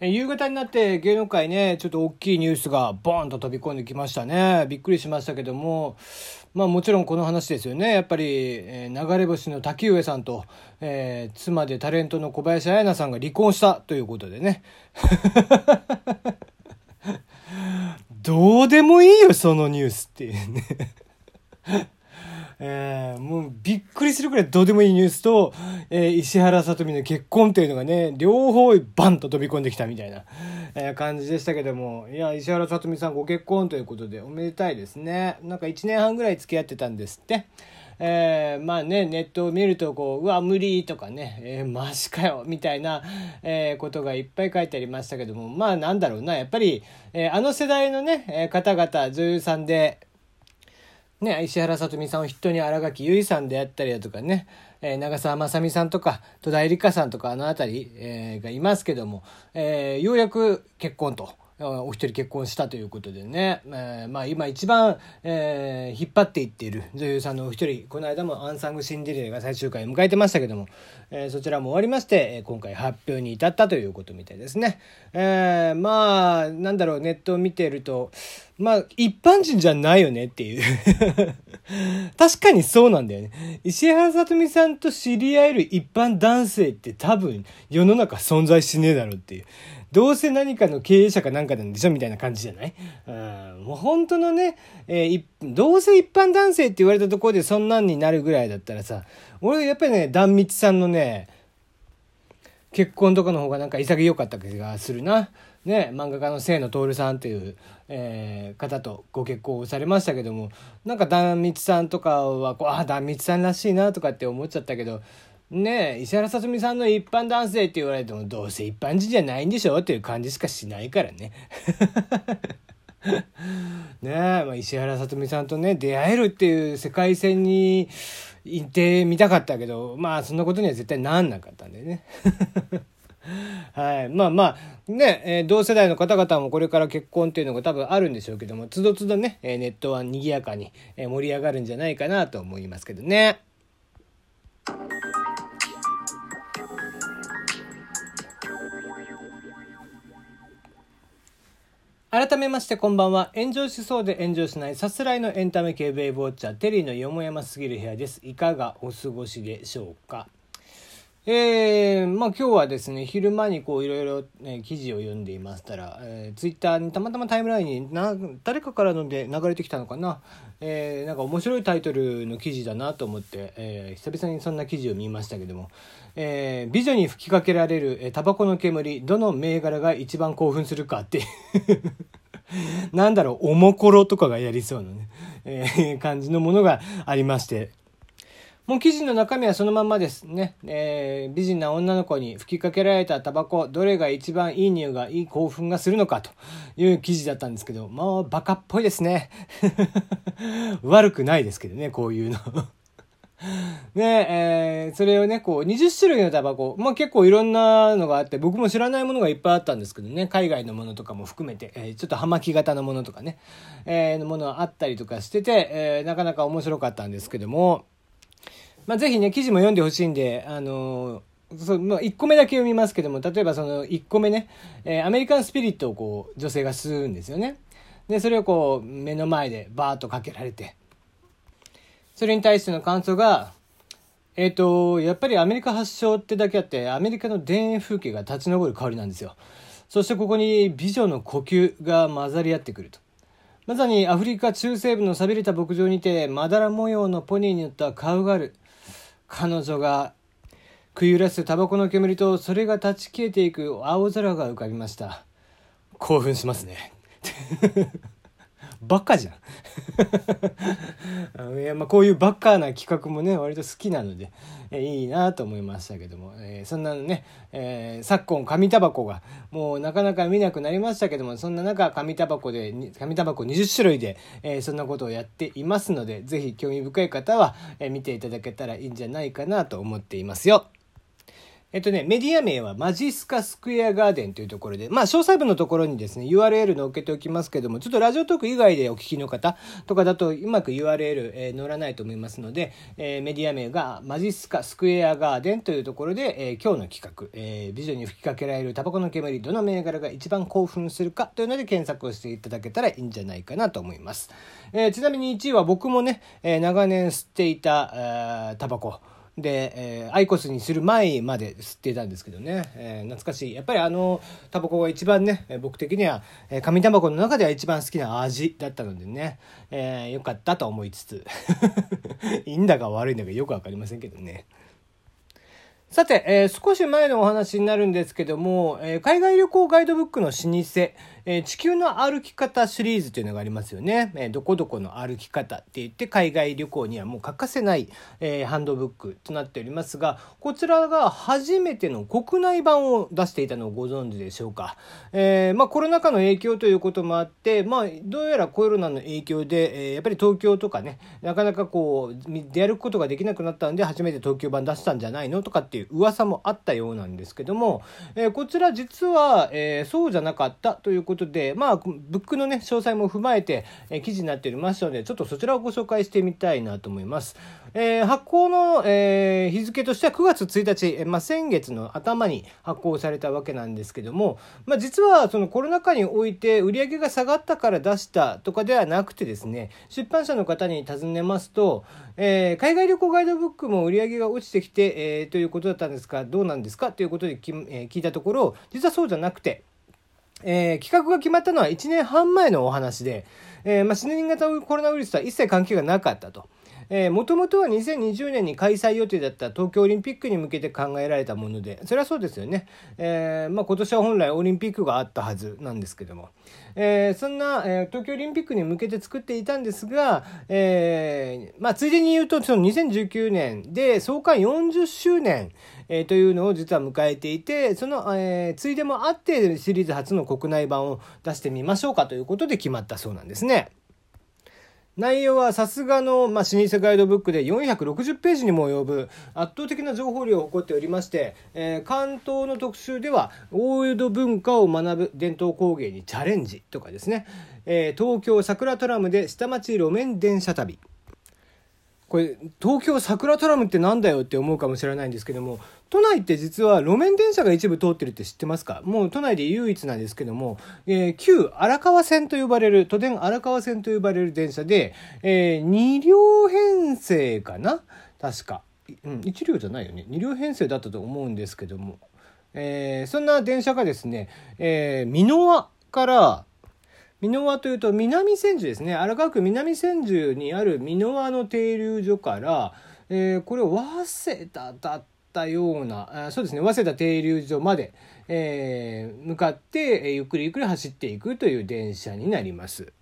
夕方になって芸能界ね、ちょっと大きいニュースがボーンと飛び込んできましたね。びっくりしましたけども、まあもちろんこの話ですよね。やっぱり、えー、流れ星の滝上さんと、えー、妻でタレントの小林彩菜さんが離婚したということでね。どうでもいいよ、そのニュースっていうね。えー、もうびっくりするくらいどうでもいいニュースと、えー、石原さとみの結婚っていうのがね、両方バンと飛び込んできたみたいな、えー、感じでしたけども、いや、石原さとみさんご結婚ということでおめでたいですね。なんか1年半ぐらい付き合ってたんですって。えー、まあね、ネットを見ると、こう、うわ、無理とかね、えー、マジかよ、みたいな、えー、ことがいっぱい書いてありましたけども、まあなんだろうな、やっぱり、えー、あの世代のね、え方々、女優さんで、ね、石原さとみさんを筆頭に新垣結衣さんであったりだとかね、えー、長澤まさみさんとか戸田恵梨香さんとかあの辺り、えー、がいますけども、えー、ようやく結婚と。お一人結婚したということでね、えー、まあ今一番、えー、引っ張っていっている女優さんのお一人、この間もアンサングシンデレラが最終回を迎えてましたけども、えー、そちらも終わりまして、今回発表に至ったということみたいですね。えー、まあ、なんだろう、ネットを見てると、まあ、一般人じゃないよねっていう 確かにそうなんだよね。石原さとみさんと知り合える一般男性って多分世の中存在しねえだろうっていう。どうせ何かの経営者かなんかなんでしょみたいな感じじゃない？うん、もう本当のね、えー、どうせ一般男性って言われたところでそんなんになるぐらいだったらさ、俺やっぱりね、壇蜜さんのね、結婚とかの方がなんか潔かった気がするな。ね、漫画家の清野徹さんっていう、えー、方とご結婚されましたけども、なんか壇蜜さんとかはこう、あ、壇蜜さんらしいなとかって思っちゃったけど、ねえ石原さとみさんの一般男性って言われてもどうせ一般人じゃないんでしょっていう感じしかしないからね。ねえ、まあ、石原さとみさんとね出会えるっていう世界線に行ってみたかったけどまあそんなことには絶対なんなかったんでね。はい。まあまあ、ね、えー、同世代の方々もこれから結婚っていうのが多分あるんでしょうけども、つどつどね、えー、ネットは賑やかに、え、盛り上がるんじゃないかなと思いますけどね。改めましてこんばんは。炎上しそうで炎上しないさすらいのエンタメ系ウェイブウォッチャーテリーのよもやますぎる部屋です。いかがお過ごしでしょうか？えー、まあ今日はですね、昼間にこういろいろ、ね、記事を読んでいましたら、えー、ツイッターにたまたまタイムラインにな誰かからので流れてきたのかな、えー、なんか面白いタイトルの記事だなと思って、えー、久々にそんな記事を見ましたけども、えー、美女に吹きかけられる、えー、タバコの煙、どの銘柄が一番興奮するかってなんだろう、おもころとかがやりそうなね、えー、感じのものがありまして、もう記事の中身はそのままですね。えー、美人な女の子に吹きかけられたタバコ、どれが一番いい匂いがいい興奮がするのかという記事だったんですけど、もうバカっぽいですね。悪くないですけどね、こういうのねえー、それをね、こう、20種類のタバコ、まあ結構いろんなのがあって、僕も知らないものがいっぱいあったんですけどね、海外のものとかも含めて、えー、ちょっと葉巻型のものとかね、えー、のものがあったりとかしてて、え、なかなか面白かったんですけども、まあ、ぜひね、記事も読んでほしいんで、あの、そう、まあ、1個目だけ読みますけども、例えばその1個目ね、えー、アメリカンスピリットをこう、女性が吸うんですよね。で、それをこう、目の前でバーッとかけられて、それに対しての感想が、えっ、ー、と、やっぱりアメリカ発祥ってだけあって、アメリカの田園風景が立ち上る香りなんですよ。そしてここに美女の呼吸が混ざり合ってくると。まさにアフリカ中西部の寂れた牧場にて、まだら模様のポニーに乗ったカウガル。彼女が食い揺らすタバコの煙とそれが断ち切れていく青空が浮かびました。興奮しますね。バカじゃん いやまあこういうバカな企画もね割と好きなので、えいいなと思いましたけども、え、そんなのね、え、昨今紙タバコがもうなかなか見なくなりましたけどもそんな中紙タバコで紙タバコ20種類で、え、そんなことをやっていますので是非興味深い方は、え見ていただけたらいいんじゃないかなと思っていますよ。えっとね、メディア名はマジスカスクエアガーデンというところで、まあ、詳細文のところにですね、URL 載っけておきますけども、ちょっとラジオトーク以外でお聞きの方とかだとうまく URL、えー、載らないと思いますので、えー、メディア名がマジスカスクエアガーデンというところで、えー、今日の企画、えー、美女に吹きかけられるタバコの煙、どの銘柄が一番興奮するかというので検索をしていただけたらいいんじゃないかなと思います。えー、ちなみに1位は僕もね、えー、長年吸っていたタバコ。で、えー、アイコスにする前まで吸っていたんですけどね、えー、懐かしい。やっぱりあのタバコが一番ね僕的には、えー、紙タバコの中では一番好きな味だったのでね、えー、よかったと思いつつ。いいんだか悪いんだかよく分かりませんけどね。さて、えー、少し前のお話になるんですけども、えー、海外旅行ガイドブックの老舗、えー、地球の歩き方シリーズというのがありますよね。えー、どこどこの歩き方って言って海外旅行にはもう欠かせない、えー、ハンドブックとなっておりますが、こちらが初めての国内版を出していたのをご存知でしょうか。え、まあコロナ禍の影響ということもあって、まあどうやらコロナの影響で、え、やっぱり東京とかね、なかなかこう出歩くことができなくなったんで初めて東京版出したんじゃないのとかっていう噂もあったようなんですけども、え、こちら実は、え、そうじゃなかったということことで、まあ、ブックのね、詳細も踏まえて、え記事になっておりますので、ちょっとそちらをご紹介してみたいなと思います。えー、発行の、えー、日付としては9月1日、え、まあ、先月の頭に発行されたわけなんですけども、まあ、実はそのコロナ禍において売り上げが下がったから出したとかではなくてですね、出版社の方に尋ねますと、えー、海外旅行ガイドブックも売り上げが落ちてきて、え、ということだったんですが、どうなんですか？ということでき、え、聞いたところ、実はそうじゃなくて、えー、企画が決まったのは1年半前のお話で、えー、まあ、新型コロナウイルスとは一切関係がなかったと。もともとは2020年に開催予定だった東京オリンピックに向けて考えられたもので、それはそうですよね。えー、まあ、今年は本来オリンピックがあったはずなんですけども。えー、そんな、えー、東京オリンピックに向けて作っていたんですが、えー、まあ、ついでに言うと、その2019年で創刊40周年、えー、というのを実は迎えていて、その、えー、ついでもあってシリーズ初の国内版を出してみましょうかということで決まったそうなんですね。内容はさすがの、まあ、老舗ガイドブックで460ページにも及ぶ圧倒的な情報量を誇っておりまして、えー、関東の特集では大江戸文化を学ぶ伝統工芸にチャレンジとかですね、えー、東京桜トラムで下町路面電車旅。これ東京桜トラムってなんだよって思うかもしれないんですけども都内って実は路面電車が一部通ってるって知ってますか？もう都内で唯一なんですけども、えー、旧荒川線と呼ばれる都電荒川線と呼ばれる電車で、えー、2両編成かな？確か、うん、1両じゃないよね。2両編成だったと思うんですけども、えー、そんな電車がですね、えー、箕輪から箕輪というと南千住ですね荒川区南千住にある箕輪の停留所から、えー、これ早稲田だったようなあそうですね早稲田停留所まで、えー、向かって、ゆっくりゆっくり走っていくという電車になります。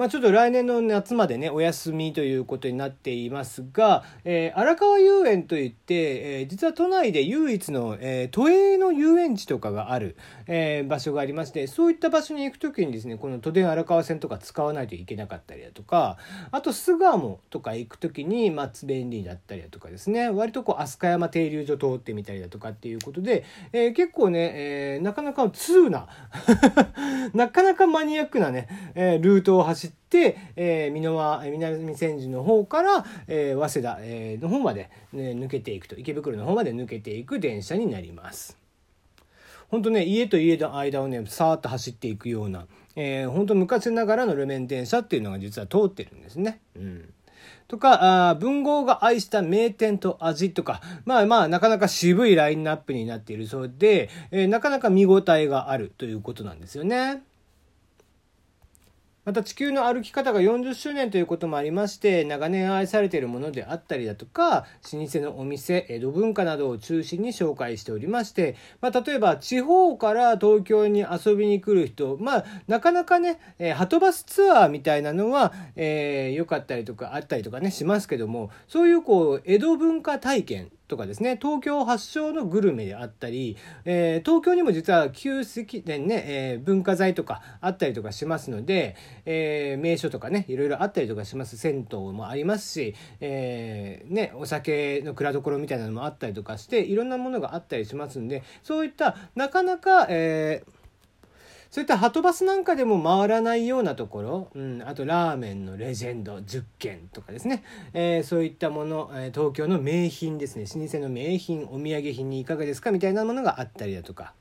まあ、ちょっと来年の夏までねお休みということになっていますが、えー、荒川遊園といって、えー、実は都内で唯一の、えー、都営の遊園地とかがある、え、場所がありましてそういった場所に行く時にですねこの都電荒川線とか使わないといけなかったりだとかあと巣鴨とか行く時に、まあ、便利だったりだとかですね割とこう飛鳥山停留所通ってみたりだとかっていうことで、え、結構ね、え、なかなか通な なかなかマニアックなね、え、ルートを走走って、えー、箕輪南千住の方から、えー、早稲田、えー、の方まで、ね、抜けていくと池袋の方まで抜けていく電車になります。本当ね家と家の間をねさーっと走っていくような、えー、本当昔ながらの路面電車っていうのが実は通ってるんですね。うんとか、あ文豪が愛した名店と味とか、まあまあ、なかなか渋いラインナップになっているそうで、えー、なかなか見応えがあるということなんですよね。また地球の歩き方が40周年ということもありまして長年愛されているものであったりだとか老舗のお店江戸文化などを中心に紹介しておりまして、まあ、例えば地方から東京に遊びに来る人まあなかなかね、えー、はとバスツアーみたいなのは、えー、よかったりとかあったりとかねしますけどもそういうこう江戸文化体験とかですね東京発祥のグルメであったり、えー、東京にも実は旧石殿ね、えー、文化財とかあったりとかしますので、えー、名所とかねいろいろあったりとかします。銭湯もありますし、えね、お酒の蔵所みたいなのもあったりとかしていろんなものがあったりしますんでそういったなかなか、えーそういったハトバスなんかでも回らないようなところ、うん、あとラーメンのレジェンド10軒とかですね、えー、そういったもの、え、東京の名品ですね。老舗の名品お土産品にいかがですか？みたいなものがあったりだとか。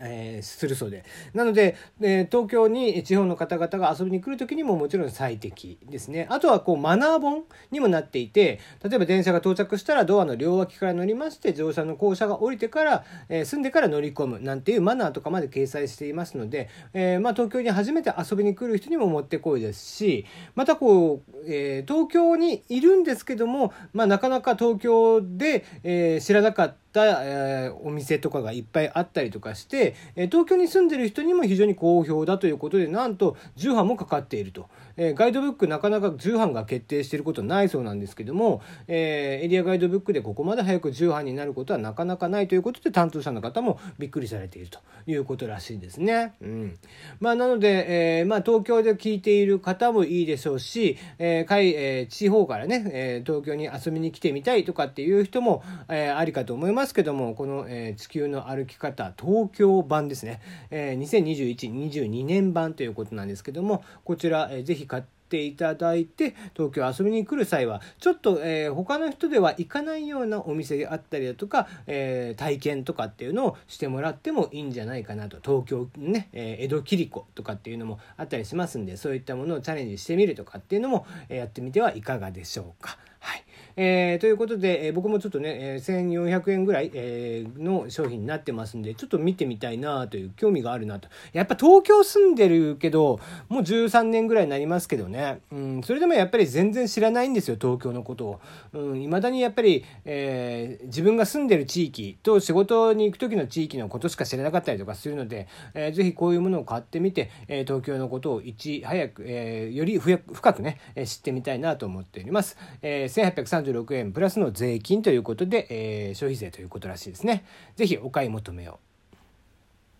えー、するそうで。なので、えー、東京に地方の方々が遊びに来る時にももちろん最適ですね。あとはこうマナー本にもなっていて例えば電車が到着したらドアの両脇から乗りまして乗車の降車が降りてから、えー、住んでから乗り込むなんていうマナーとかまで掲載していますので、えまあ、東京に初めて遊びに来る人にももってこいですしまたこう、え東京にいるんですけども、まあ、なかなか東京で、え知らなかった、えー、お店とかがいっぱいあったりとかして、えー、東京に住んでる人にも非常に好評だということでなんと重版もかかっていると、えー、ガイドブックなかなか重版が決定していることないそうなんですけども、えエリアガイドブックでここまで早く重版になることはなかなかないということで担当者の方もびっくりされているということらしいですね。うん。まあ、なので、えまあ、東京で聞いている方もいいでしょうし、えーえ地方からね、え東京に遊びに来てみたいとかっていう人も、えありかと思います。ますけどもこの、えー、地球の歩き方東京版ですね、えー、2021-22年版ということなんですけどもこちら、えー、ぜひ買ってていただいて東京遊びに来る際はちょっと、えー、他の人では行かないようなお店であったりだとか、えー、体験とかっていうのをしてもらってもいいんじゃないかなと東京ね、えー、江戸切子とかっていうのもあったりしますんでそういったものをチャレンジしてみるとかっていうのも、え、やってみてはいかがでしょうか。えー、ということで、えー、僕もちょっとね、えー、1400円ぐらい、えー、の商品になってますんで、ちょっと見てみたいなという興味があるなと。やっぱ東京住んでるけど、もう13年ぐらいになりますけどね、うん、それでもやっぱり全然知らないんですよ、東京のことを。うん、未だにやっぱり、えー、自分が住んでる地域と仕事に行く時の地域のことしか知らなかったりとかするので、えー、ぜひこういうものを買ってみて、えー、東京のことをいち早く、えー、より深くね、知ってみたいなと思っております。えー、136円プラスの税金ということで、えー、消費税ということらしいですね。ぜひお買い求めを。